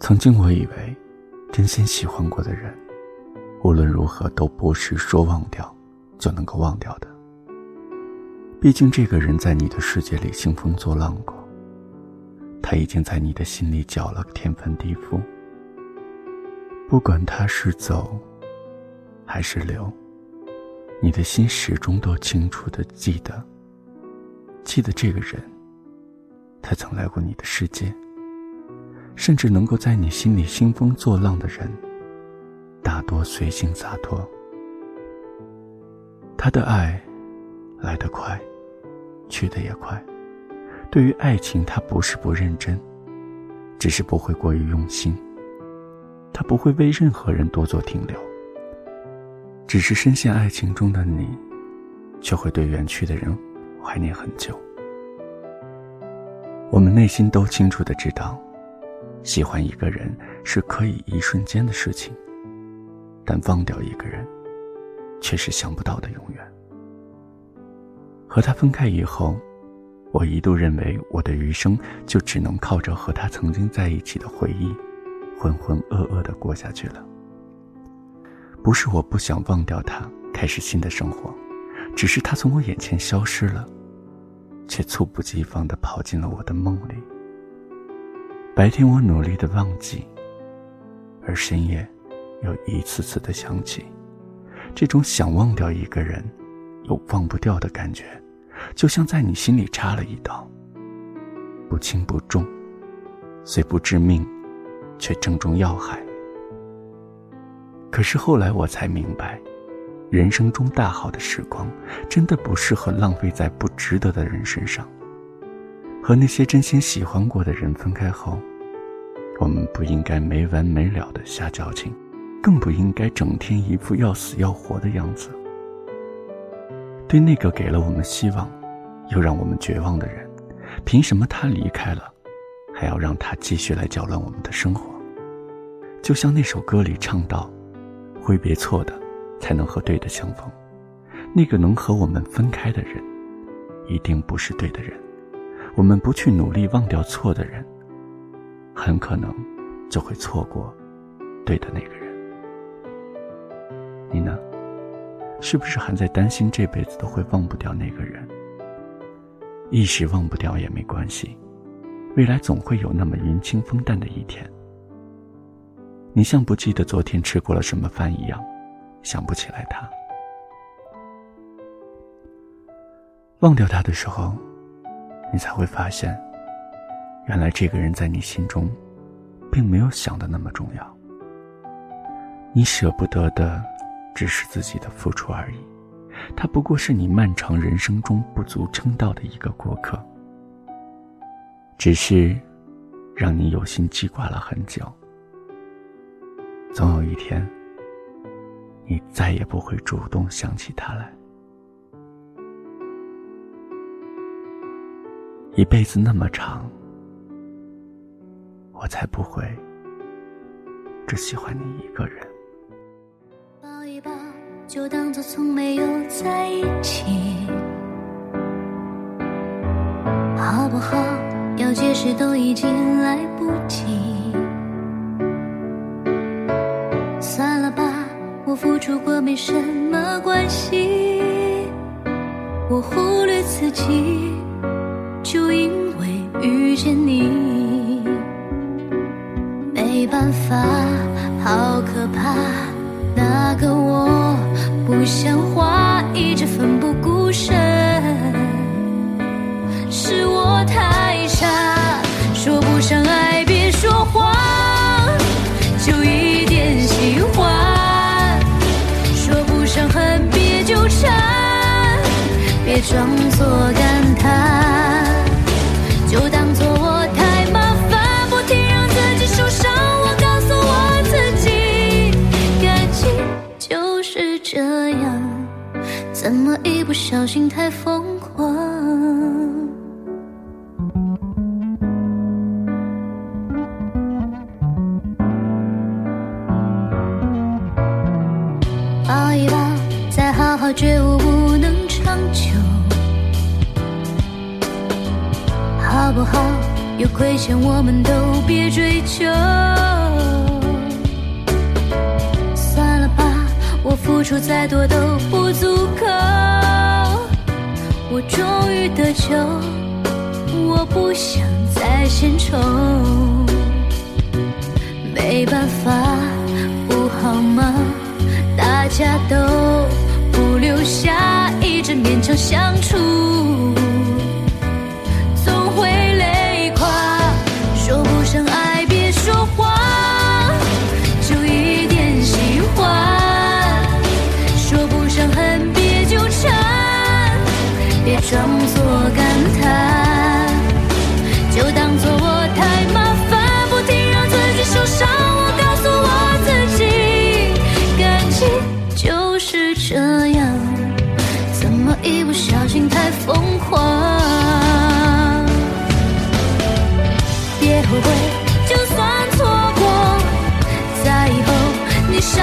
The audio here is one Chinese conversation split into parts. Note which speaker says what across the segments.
Speaker 1: 曾经我以为，真心喜欢过的人，无论如何都不是说忘掉就能够忘掉的。毕竟这个人在你的世界里兴风作浪过，他已经在你的心里搅了个天翻地覆。不管他是走，还是留，你的心始终都清楚的记得，记得这个人，他曾来过你的世界。甚至能够在你心里兴风作浪的人，大多随性洒脱。他的爱来得快，去得也快。对于爱情，他不是不认真，只是不会过于用心。他不会为任何人多做停留，只是深陷爱情中的你，却会对远去的人怀念很久。我们内心都清楚的知道。喜欢一个人是可以一瞬间的事情，但忘掉一个人，却是想不到的永远。和他分开以后，我一度认为我的余生就只能靠着和他曾经在一起的回忆，浑浑噩噩的过下去了。不是我不想忘掉他，开始新的生活，只是他从我眼前消失了，却猝不及防的跑进了我的梦里。白天我努力的忘记，而深夜又一次次的想起，这种想忘掉一个人又忘不掉的感觉，就像在你心里插了一刀，不轻不重，虽不致命，却正中要害。可是后来我才明白，人生中大好的时光，真的不适合浪费在不值得的人身上。和那些真心喜欢过的人分开后，我们不应该没完没了的瞎矫情，更不应该整天一副要死要活的样子。对那个给了我们希望，又让我们绝望的人，凭什么他离开了，还要让他继续来搅乱我们的生活？就像那首歌里唱到：“挥别错的，才能和对的相逢。”那个能和我们分开的人，一定不是对的人。我们不去努力忘掉错的人，很可能就会错过对的那个人。你呢？是不是还在担心这辈子都会忘不掉那个人？一时忘不掉也没关系，未来总会有那么云清风淡的一天。你像不记得昨天吃过了什么饭一样，想不起来他。忘掉他的时候。你才会发现，原来这个人在你心中，并没有想的那么重要。你舍不得的，只是自己的付出而已，他不过是你漫长人生中不足称道的一个过客，只是让你有心记挂了很久。总有一天，你再也不会主动想起他来。一辈子那么长，我才不会只喜欢你一个人。
Speaker 2: 抱一抱，就当作从没有在一起，好不好？要解释都已经来不及。算了吧，我付出过没什么关系，我忽略自己。就因为遇见你，没办法，好可怕。那个我不像话，一直奋不顾身，小心太疯狂抱一抱再好好觉悟不能长久。好不好？有亏欠我们都别追究算了吧我付出再多都不足够。我终于得救，我不想再献丑。没办法，不好吗？大家都不留下，一直勉强相处，装作感叹，就当做我太麻烦，不停让自己受伤。我告诉我自己，感情就是这样，怎么一不小心太疯狂？别后悔，就算错过，在以后你少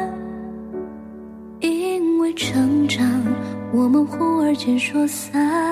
Speaker 2: 我们忽而间说散。